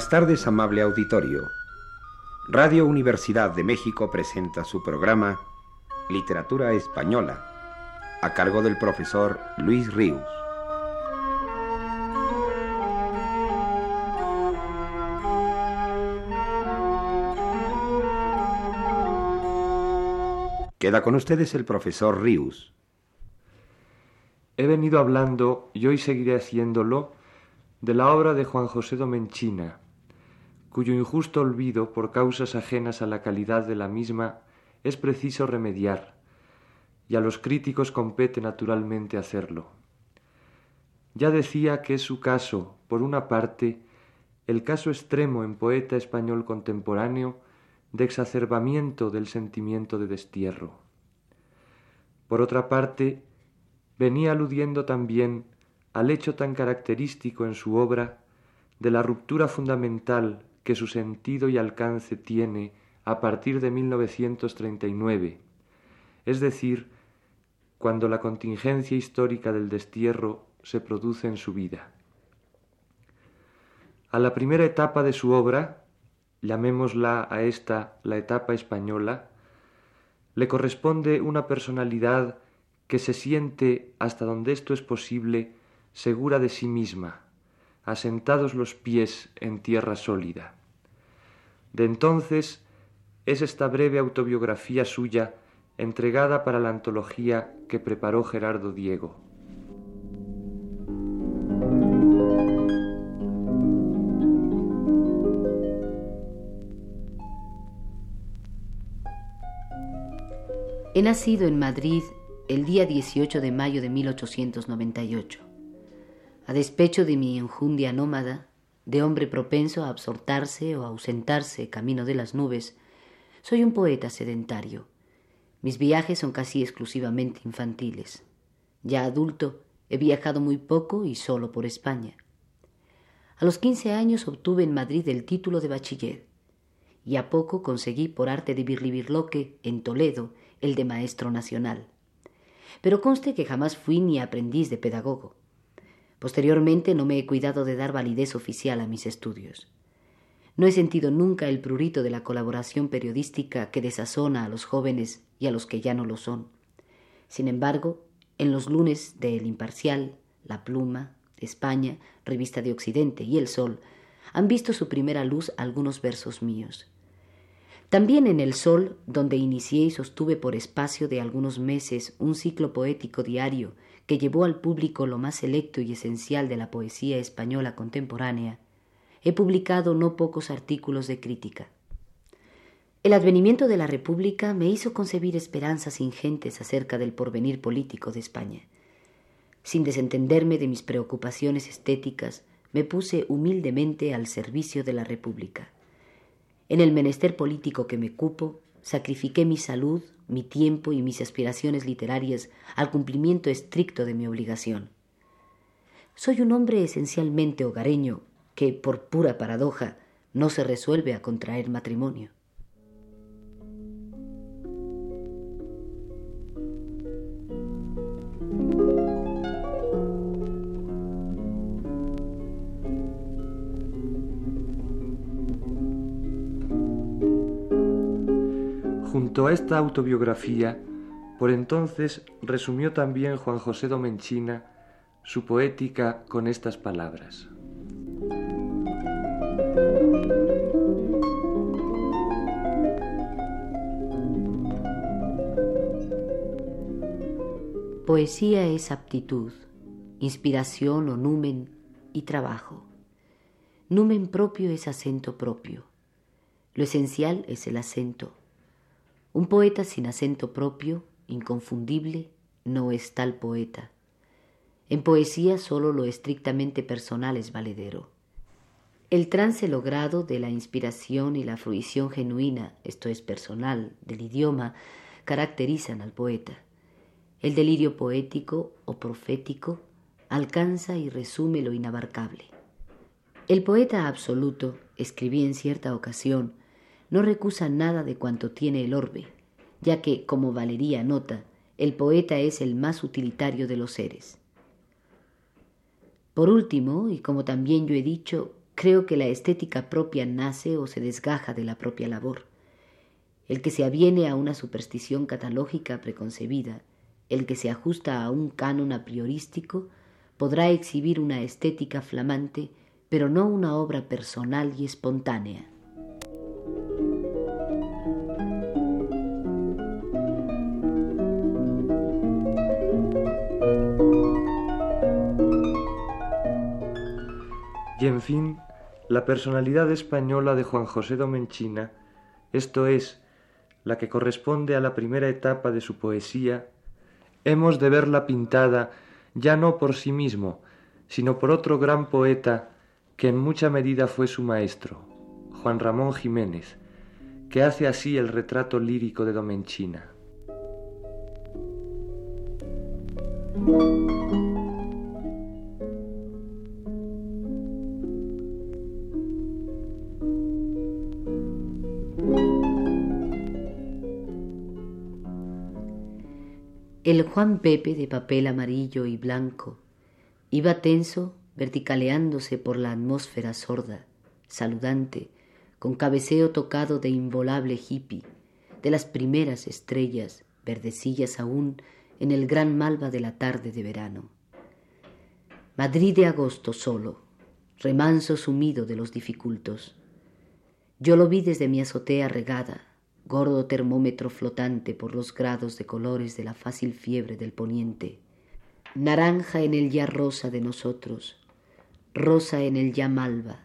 Buenas tardes, amable auditorio. Radio Universidad de México presenta su programa Literatura Española, a cargo del profesor Luis Ríos. Queda con ustedes el profesor Rius. He venido hablando, y hoy seguiré haciéndolo, de la obra de Juan José Domenchina, cuyo injusto olvido por causas ajenas a la calidad de la misma es preciso remediar, y a los críticos compete naturalmente hacerlo. Ya decía que es su caso, por una parte, el caso extremo en poeta español contemporáneo de exacerbamiento del sentimiento de destierro. Por otra parte, venía aludiendo también al hecho tan característico en su obra de la ruptura fundamental que su sentido y alcance tiene a partir de 1939, es decir, cuando la contingencia histórica del destierro se produce en su vida. A la primera etapa de su obra, llamémosla a esta la etapa española, le corresponde una personalidad que se siente, hasta donde esto es posible, segura de sí misma, asentados los pies en tierra sólida. De entonces es esta breve autobiografía suya entregada para la antología que preparó Gerardo Diego. He nacido en Madrid el día 18 de mayo de 1898. A despecho de mi enjundia nómada, de hombre propenso a absortarse o ausentarse camino de las nubes, soy un poeta sedentario. Mis viajes son casi exclusivamente infantiles. Ya adulto, he viajado muy poco y solo por España. A los quince años obtuve en Madrid el título de bachiller y a poco conseguí por arte de birlibirloque en Toledo el de maestro nacional. Pero conste que jamás fui ni aprendiz de pedagogo. Posteriormente no me he cuidado de dar validez oficial a mis estudios. No he sentido nunca el prurito de la colaboración periodística que desazona a los jóvenes y a los que ya no lo son. Sin embargo, en los lunes de El Imparcial, La Pluma, España, Revista de Occidente y El Sol, han visto su primera luz algunos versos míos. También en El Sol, donde inicié y sostuve por espacio de algunos meses un ciclo poético diario que llevó al público lo más selecto y esencial de la poesía española contemporánea, he publicado no pocos artículos de crítica. El advenimiento de la República me hizo concebir esperanzas ingentes acerca del porvenir político de España. Sin desentenderme de mis preocupaciones estéticas, me puse humildemente al servicio de la República. En el menester político que me cupo, sacrifiqué mi salud, mi tiempo y mis aspiraciones literarias al cumplimiento estricto de mi obligación. Soy un hombre esencialmente hogareño que, por pura paradoja, no se resuelve a contraer matrimonio. Junto a esta autobiografía, por entonces resumió también Juan José Domenchina su poética con estas palabras. Poesía es aptitud, inspiración o numen y trabajo. Numen propio es acento propio. Lo esencial es el acento un poeta sin acento propio, inconfundible, no es tal poeta. En poesía solo lo estrictamente personal es valedero. El trance logrado de la inspiración y la fruición genuina, esto es personal, del idioma, caracterizan al poeta. El delirio poético o profético alcanza y resume lo inabarcable. El poeta absoluto, escribí en cierta ocasión, no recusa nada de cuanto tiene el orbe, ya que, como Valería nota, el poeta es el más utilitario de los seres. Por último, y como también yo he dicho, Creo que la estética propia nace o se desgaja de la propia labor. El que se aviene a una superstición catalógica preconcebida, el que se ajusta a un canon a priorístico, podrá exhibir una estética flamante, pero no una obra personal y espontánea. Y en fin, la personalidad española de Juan José Domenchina, esto es, la que corresponde a la primera etapa de su poesía, hemos de verla pintada ya no por sí mismo, sino por otro gran poeta que en mucha medida fue su maestro, Juan Ramón Jiménez, que hace así el retrato lírico de Domenchina. Juan Pepe de papel amarillo y blanco iba tenso, verticaleándose por la atmósfera sorda, saludante, con cabeceo tocado de involable hippie, de las primeras estrellas, verdecillas aún, en el gran malva de la tarde de verano. Madrid de agosto solo, remanso sumido de los dificultos. Yo lo vi desde mi azotea regada, gordo termómetro flotante por los grados de colores de la fácil fiebre del poniente, naranja en el ya rosa de nosotros, rosa en el ya malva,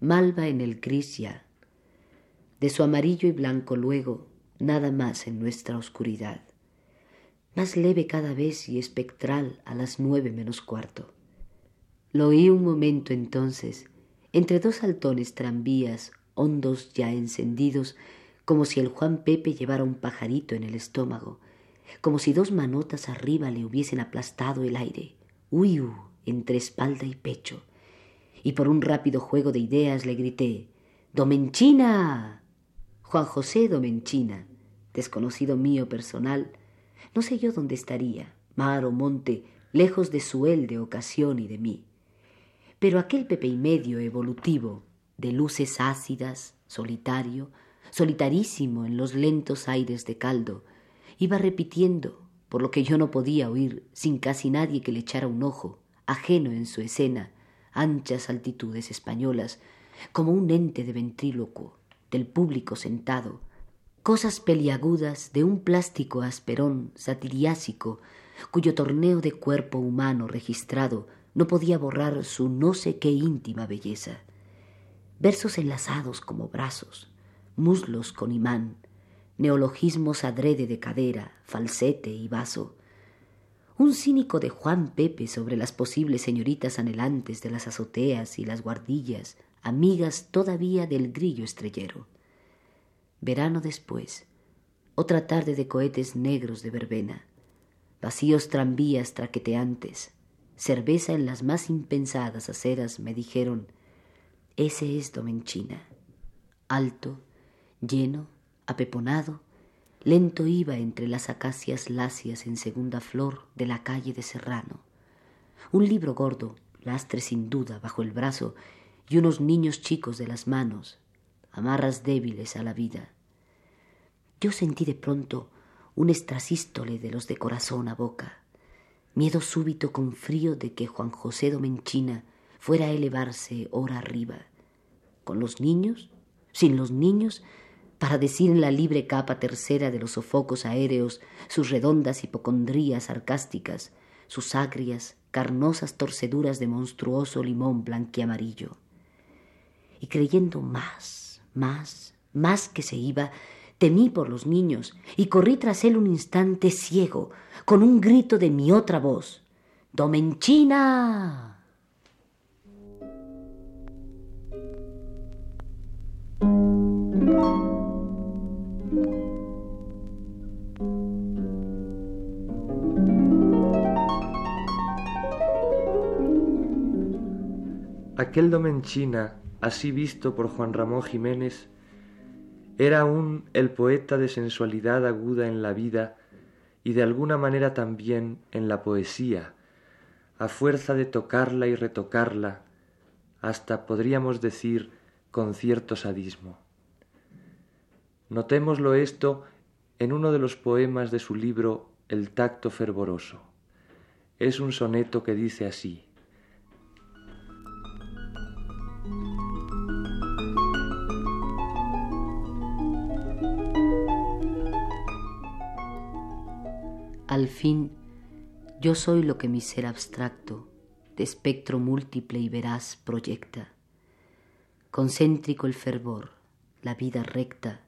malva en el gris ya, de su amarillo y blanco luego, nada más en nuestra oscuridad, más leve cada vez y espectral a las nueve menos cuarto. Lo oí un momento entonces, entre dos saltones tranvías, hondos ya encendidos, como si el Juan Pepe llevara un pajarito en el estómago, como si dos manotas arriba le hubiesen aplastado el aire, huyu, entre espalda y pecho. Y por un rápido juego de ideas le grité, Domenchina. Juan José Domenchina, desconocido mío personal, no sé yo dónde estaría, mar o monte, lejos de su él de ocasión y de mí. Pero aquel Pepe y medio evolutivo, de luces ácidas, solitario, solitarísimo en los lentos aires de caldo, iba repitiendo, por lo que yo no podía oír, sin casi nadie que le echara un ojo, ajeno en su escena, anchas altitudes españolas, como un ente de ventrílocuo, del público sentado, cosas peliagudas de un plástico asperón satiriásico, cuyo torneo de cuerpo humano registrado no podía borrar su no sé qué íntima belleza. Versos enlazados como brazos, muslos con imán, neologismos adrede de cadera, falsete y vaso. Un cínico de Juan Pepe sobre las posibles señoritas anhelantes de las azoteas y las guardillas, amigas todavía del grillo estrellero. Verano después, otra tarde de cohetes negros de verbena, vacíos tranvías traqueteantes, cerveza en las más impensadas aceras, me dijeron, ese es Domenchina, alto, lleno, apeponado, lento iba entre las acacias lacias en segunda flor de la calle de Serrano. Un libro gordo, lastre sin duda, bajo el brazo, y unos niños chicos de las manos, amarras débiles a la vida. Yo sentí de pronto un estrasístole de los de corazón a boca, miedo súbito con frío de que Juan José Domenchina fuera a elevarse hora arriba. ¿Con los niños? ¿Sin los niños? Para decir en la libre capa tercera de los sofocos aéreos sus redondas hipocondrías sarcásticas, sus agrias, carnosas torceduras de monstruoso limón blanquiamarillo. Y creyendo más, más, más que se iba, temí por los niños y corrí tras él un instante ciego, con un grito de mi otra voz. ¡Domenchina! Aquel Domenchina, así visto por Juan Ramón Jiménez, era aún el poeta de sensualidad aguda en la vida y de alguna manera también en la poesía, a fuerza de tocarla y retocarla, hasta podríamos decir con cierto sadismo. Notémoslo esto en uno de los poemas de su libro El tacto fervoroso. Es un soneto que dice así. Al fin, yo soy lo que mi ser abstracto, de espectro múltiple y veraz, proyecta. Concéntrico el fervor, la vida recta,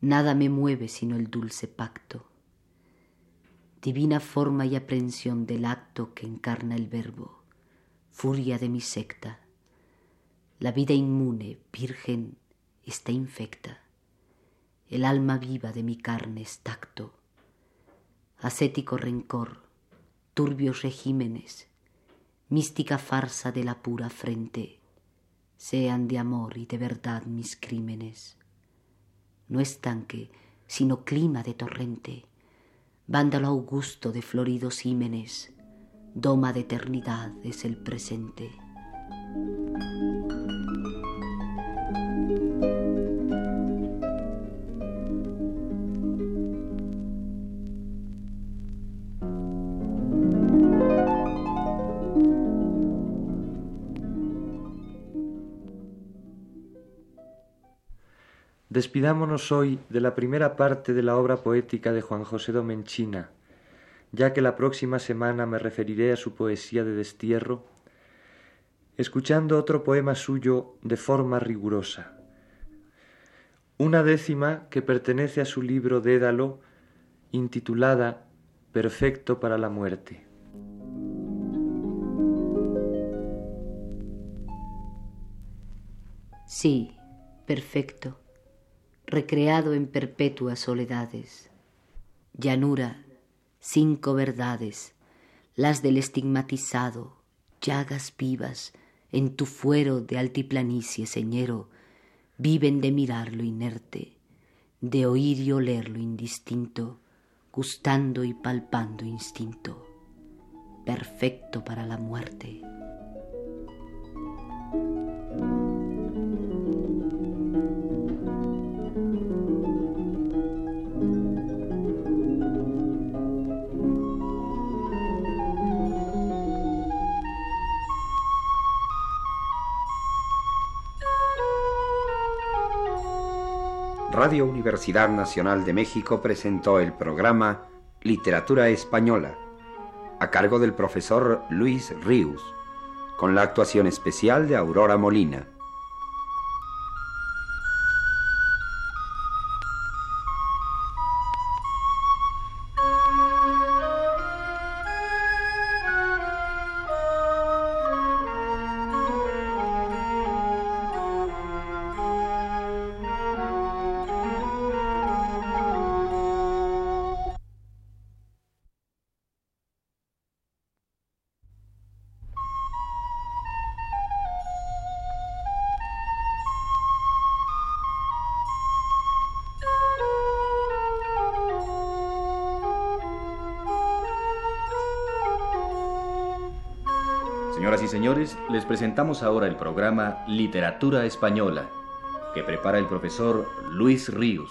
nada me mueve sino el dulce pacto. Divina forma y aprensión del acto que encarna el verbo, furia de mi secta. La vida inmune, virgen, está infecta. El alma viva de mi carne es tacto. Ascético rencor, turbios regímenes, mística farsa de la pura frente, sean de amor y de verdad mis crímenes. No estanque, sino clima de torrente, vándalo augusto de floridos hímenes, doma de eternidad es el presente. Despidámonos hoy de la primera parte de la obra poética de Juan José Domenchina, ya que la próxima semana me referiré a su poesía de destierro, escuchando otro poema suyo de forma rigurosa. Una décima que pertenece a su libro Dédalo, intitulada Perfecto para la muerte. Sí, perfecto recreado en perpetuas soledades. Llanura, cinco verdades, las del estigmatizado, llagas vivas, en tu fuero de altiplanicie señero, viven de mirar lo inerte, de oír y oler lo indistinto, gustando y palpando instinto, perfecto para la muerte. Radio Universidad Nacional de México presentó el programa Literatura Española, a cargo del profesor Luis Ríos, con la actuación especial de Aurora Molina. Les presentamos ahora el programa Literatura Española, que prepara el profesor Luis Ríos.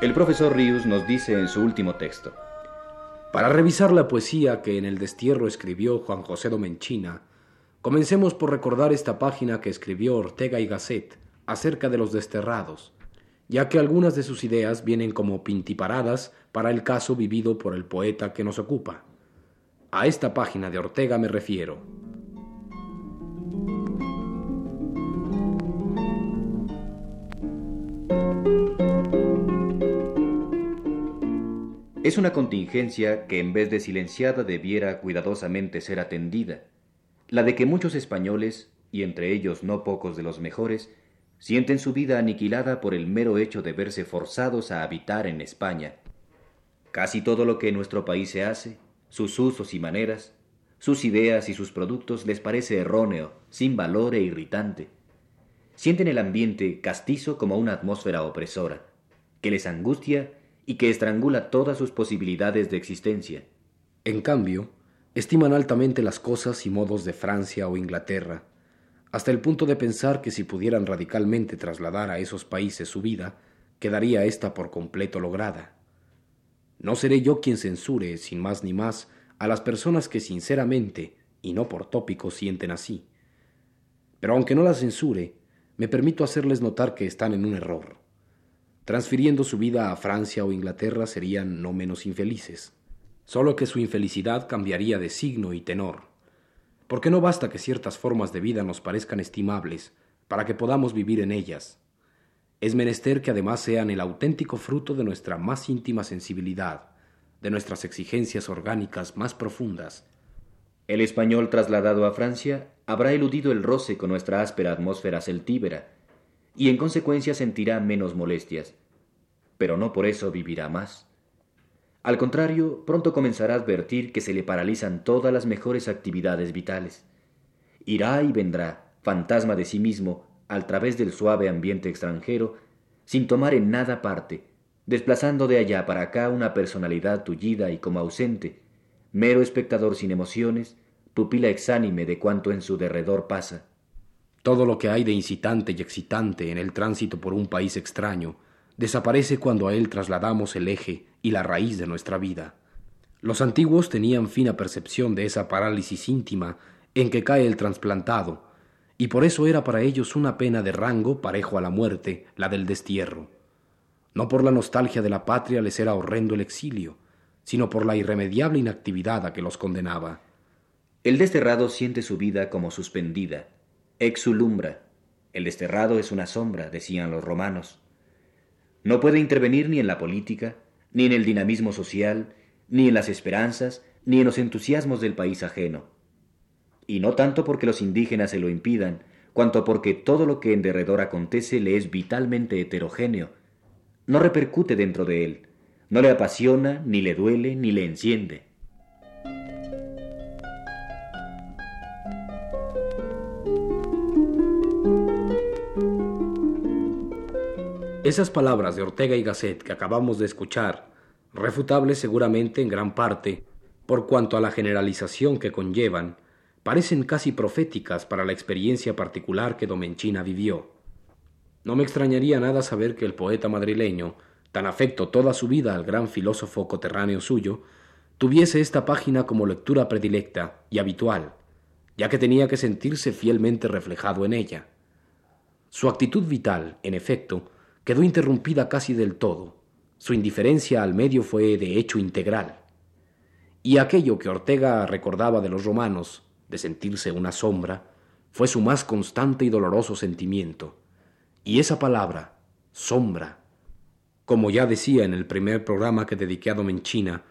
El profesor Ríos nos dice en su último texto. Para revisar la poesía que en el destierro escribió Juan José Domenchina, comencemos por recordar esta página que escribió Ortega y Gasset acerca de los desterrados, ya que algunas de sus ideas vienen como pintiparadas para el caso vivido por el poeta que nos ocupa. A esta página de Ortega me refiero. Es una contingencia que en vez de silenciada debiera cuidadosamente ser atendida, la de que muchos españoles, y entre ellos no pocos de los mejores, sienten su vida aniquilada por el mero hecho de verse forzados a habitar en España. Casi todo lo que en nuestro país se hace, sus usos y maneras, sus ideas y sus productos les parece erróneo, sin valor e irritante. Sienten el ambiente castizo como una atmósfera opresora, que les angustia y que estrangula todas sus posibilidades de existencia. En cambio, estiman altamente las cosas y modos de Francia o Inglaterra, hasta el punto de pensar que si pudieran radicalmente trasladar a esos países su vida, quedaría ésta por completo lograda. No seré yo quien censure, sin más ni más, a las personas que sinceramente, y no por tópico, sienten así. Pero aunque no las censure, me permito hacerles notar que están en un error. Transfiriendo su vida a Francia o Inglaterra serían no menos infelices, solo que su infelicidad cambiaría de signo y tenor, porque no basta que ciertas formas de vida nos parezcan estimables para que podamos vivir en ellas. Es menester que además sean el auténtico fruto de nuestra más íntima sensibilidad, de nuestras exigencias orgánicas más profundas. El español trasladado a Francia habrá eludido el roce con nuestra áspera atmósfera celtíbera, y en consecuencia sentirá menos molestias, pero no por eso vivirá más. Al contrario, pronto comenzará a advertir que se le paralizan todas las mejores actividades vitales. Irá y vendrá, fantasma de sí mismo, al través del suave ambiente extranjero, sin tomar en nada parte, desplazando de allá para acá una personalidad tullida y como ausente, mero espectador sin emociones, pupila exánime de cuanto en su derredor pasa. Todo lo que hay de incitante y excitante en el tránsito por un país extraño desaparece cuando a él trasladamos el eje y la raíz de nuestra vida. Los antiguos tenían fina percepción de esa parálisis íntima en que cae el trasplantado, y por eso era para ellos una pena de rango parejo a la muerte, la del destierro. No por la nostalgia de la patria les era horrendo el exilio, sino por la irremediable inactividad a que los condenaba. El desterrado siente su vida como suspendida, exulumbra. El desterrado es una sombra, decían los romanos. No puede intervenir ni en la política, ni en el dinamismo social, ni en las esperanzas, ni en los entusiasmos del país ajeno. Y no tanto porque los indígenas se lo impidan, cuanto porque todo lo que en derredor acontece le es vitalmente heterogéneo. No repercute dentro de él, no le apasiona, ni le duele, ni le enciende. Esas palabras de Ortega y Gasset que acabamos de escuchar, refutables seguramente en gran parte, por cuanto a la generalización que conllevan, parecen casi proféticas para la experiencia particular que Domenchina vivió. No me extrañaría nada saber que el poeta madrileño, tan afecto toda su vida al gran filósofo coterráneo suyo, tuviese esta página como lectura predilecta y habitual, ya que tenía que sentirse fielmente reflejado en ella. Su actitud vital, en efecto, quedó interrumpida casi del todo. Su indiferencia al medio fue de hecho integral. Y aquello que Ortega recordaba de los romanos, de sentirse una sombra, fue su más constante y doloroso sentimiento. Y esa palabra, sombra, como ya decía en el primer programa que dediqué a Domenchina,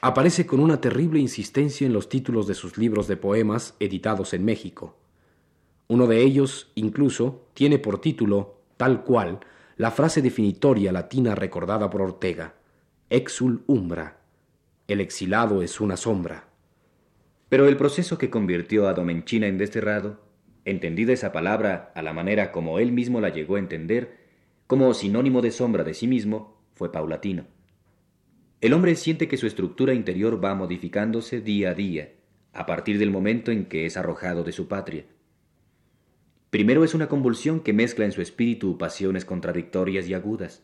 aparece con una terrible insistencia en los títulos de sus libros de poemas editados en México. Uno de ellos, incluso, tiene por título, tal cual, la frase definitoria latina recordada por Ortega, exul umbra, el exilado es una sombra. Pero el proceso que convirtió a Domenchina en desterrado, entendida esa palabra a la manera como él mismo la llegó a entender, como sinónimo de sombra de sí mismo, fue paulatino. El hombre siente que su estructura interior va modificándose día a día, a partir del momento en que es arrojado de su patria. Primero es una convulsión que mezcla en su espíritu pasiones contradictorias y agudas,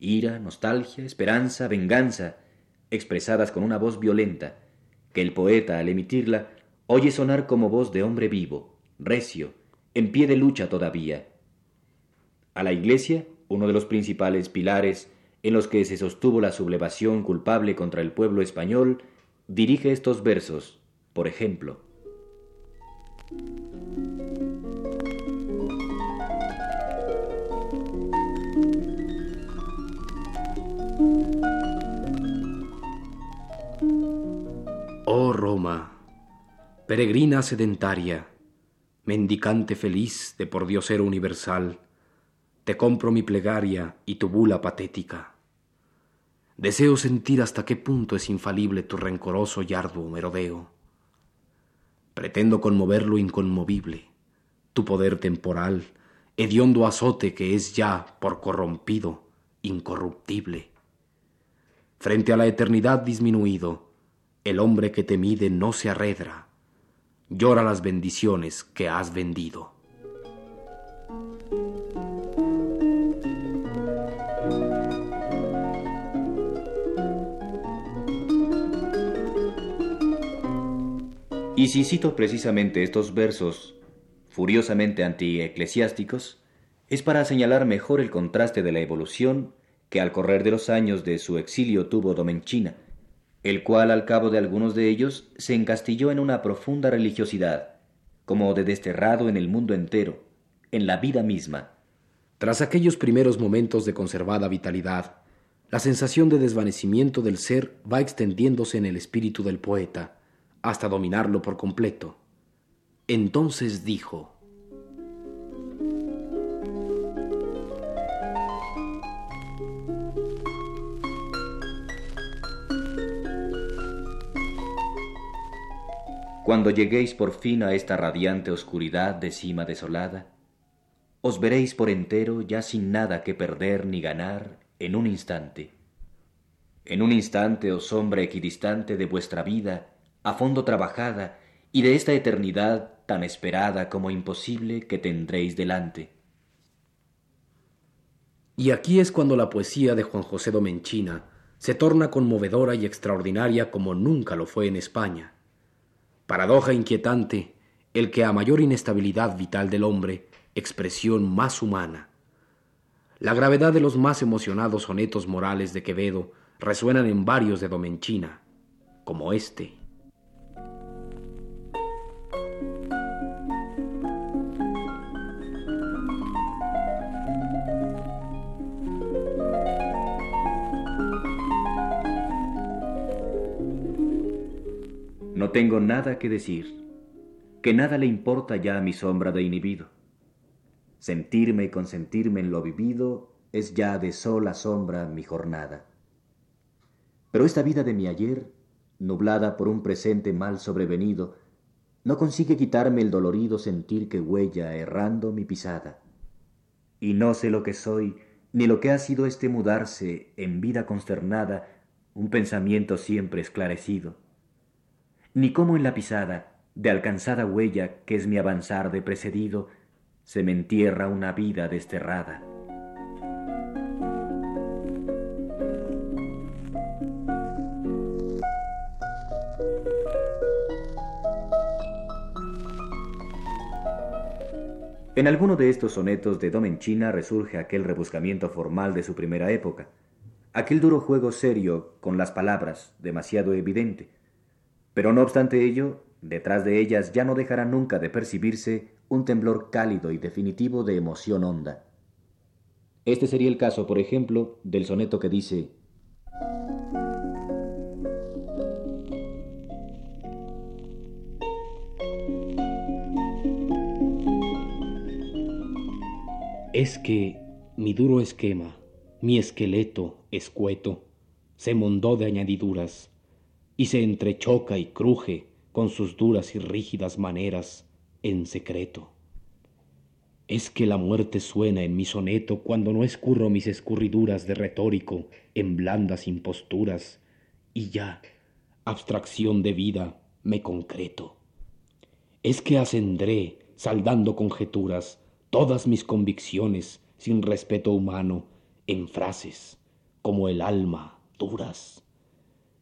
ira, nostalgia, esperanza, venganza, expresadas con una voz violenta, que el poeta al emitirla oye sonar como voz de hombre vivo, recio, en pie de lucha todavía. A la Iglesia, uno de los principales pilares en los que se sostuvo la sublevación culpable contra el pueblo español, dirige estos versos, por ejemplo. Oh Roma, peregrina sedentaria, mendicante feliz de por Diosero universal, te compro mi plegaria y tu bula patética. Deseo sentir hasta qué punto es infalible tu rencoroso y arduo merodeo. Pretendo conmover lo inconmovible, tu poder temporal, hediondo azote que es ya, por corrompido, incorruptible. frente a la eternidad disminuido, el hombre que te mide no se arredra, llora las bendiciones que has vendido. Y si cito precisamente estos versos furiosamente anti-eclesiásticos, es para señalar mejor el contraste de la evolución que al correr de los años de su exilio tuvo Domenchina, el cual al cabo de algunos de ellos se encastilló en una profunda religiosidad, como de desterrado en el mundo entero, en la vida misma. Tras aquellos primeros momentos de conservada vitalidad, la sensación de desvanecimiento del ser va extendiéndose en el espíritu del poeta, hasta dominarlo por completo. Entonces dijo, Cuando lleguéis por fin a esta radiante oscuridad de cima desolada, os veréis por entero ya sin nada que perder ni ganar en un instante. En un instante, oh sombra equidistante de vuestra vida, a fondo trabajada, y de esta eternidad tan esperada como imposible que tendréis delante. Y aquí es cuando la poesía de Juan José Domenchina se torna conmovedora y extraordinaria como nunca lo fue en España. Paradoja inquietante, el que a mayor inestabilidad vital del hombre, expresión más humana. La gravedad de los más emocionados sonetos morales de Quevedo resuenan en varios de Domenchina, como este. No tengo nada que decir, que nada le importa ya a mi sombra de inhibido. Sentirme y consentirme en lo vivido es ya de sola sombra mi jornada. Pero esta vida de mi ayer, nublada por un presente mal sobrevenido, no consigue quitarme el dolorido sentir que huella errando mi pisada. Y no sé lo que soy, ni lo que ha sido este mudarse en vida consternada, un pensamiento siempre esclarecido ni cómo en la pisada de alcanzada huella que es mi avanzar de precedido, se me entierra una vida desterrada. En alguno de estos sonetos de Domenchina resurge aquel rebuscamiento formal de su primera época, aquel duro juego serio con las palabras, demasiado evidente, pero no obstante ello, detrás de ellas ya no dejará nunca de percibirse un temblor cálido y definitivo de emoción honda. Este sería el caso, por ejemplo, del soneto que dice Es que mi duro esquema, mi esqueleto escueto, se mondó de añadiduras y se entrechoca y cruje con sus duras y rígidas maneras en secreto. Es que la muerte suena en mi soneto cuando no escurro mis escurriduras de retórico en blandas imposturas y ya, abstracción de vida, me concreto. Es que ascendré, saldando conjeturas, todas mis convicciones sin respeto humano en frases como el alma duras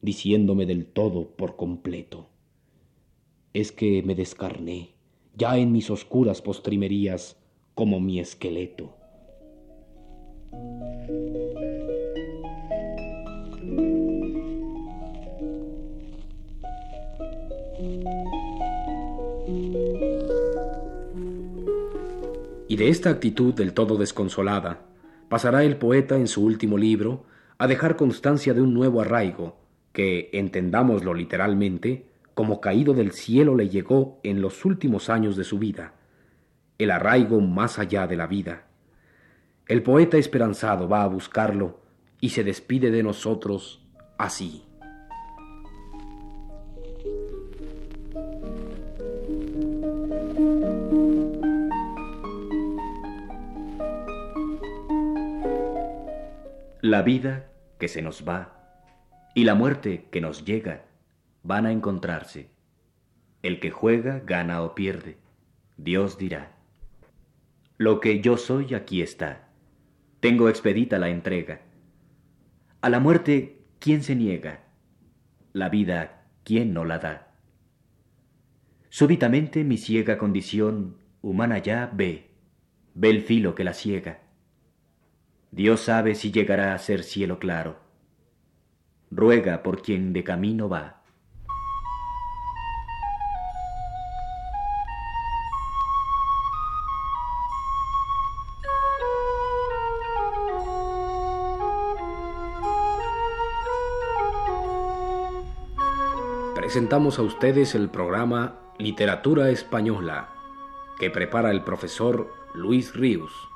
diciéndome del todo por completo. Es que me descarné, ya en mis oscuras postrimerías, como mi esqueleto. Y de esta actitud del todo desconsolada, pasará el poeta en su último libro a dejar constancia de un nuevo arraigo, que, entendámoslo literalmente, como caído del cielo le llegó en los últimos años de su vida, el arraigo más allá de la vida. El poeta esperanzado va a buscarlo y se despide de nosotros así. La vida que se nos va y la muerte que nos llega van a encontrarse. El que juega gana o pierde. Dios dirá. Lo que yo soy aquí está. Tengo expedita la entrega. A la muerte, ¿quién se niega? La vida, ¿quién no la da? Súbitamente mi ciega condición humana ya ve, ve el filo que la ciega. Dios sabe si llegará a ser cielo claro. Ruega por quien de camino va. presentamos a ustedes el programa Literatura Española, que prepara el profesor Luis Ríos.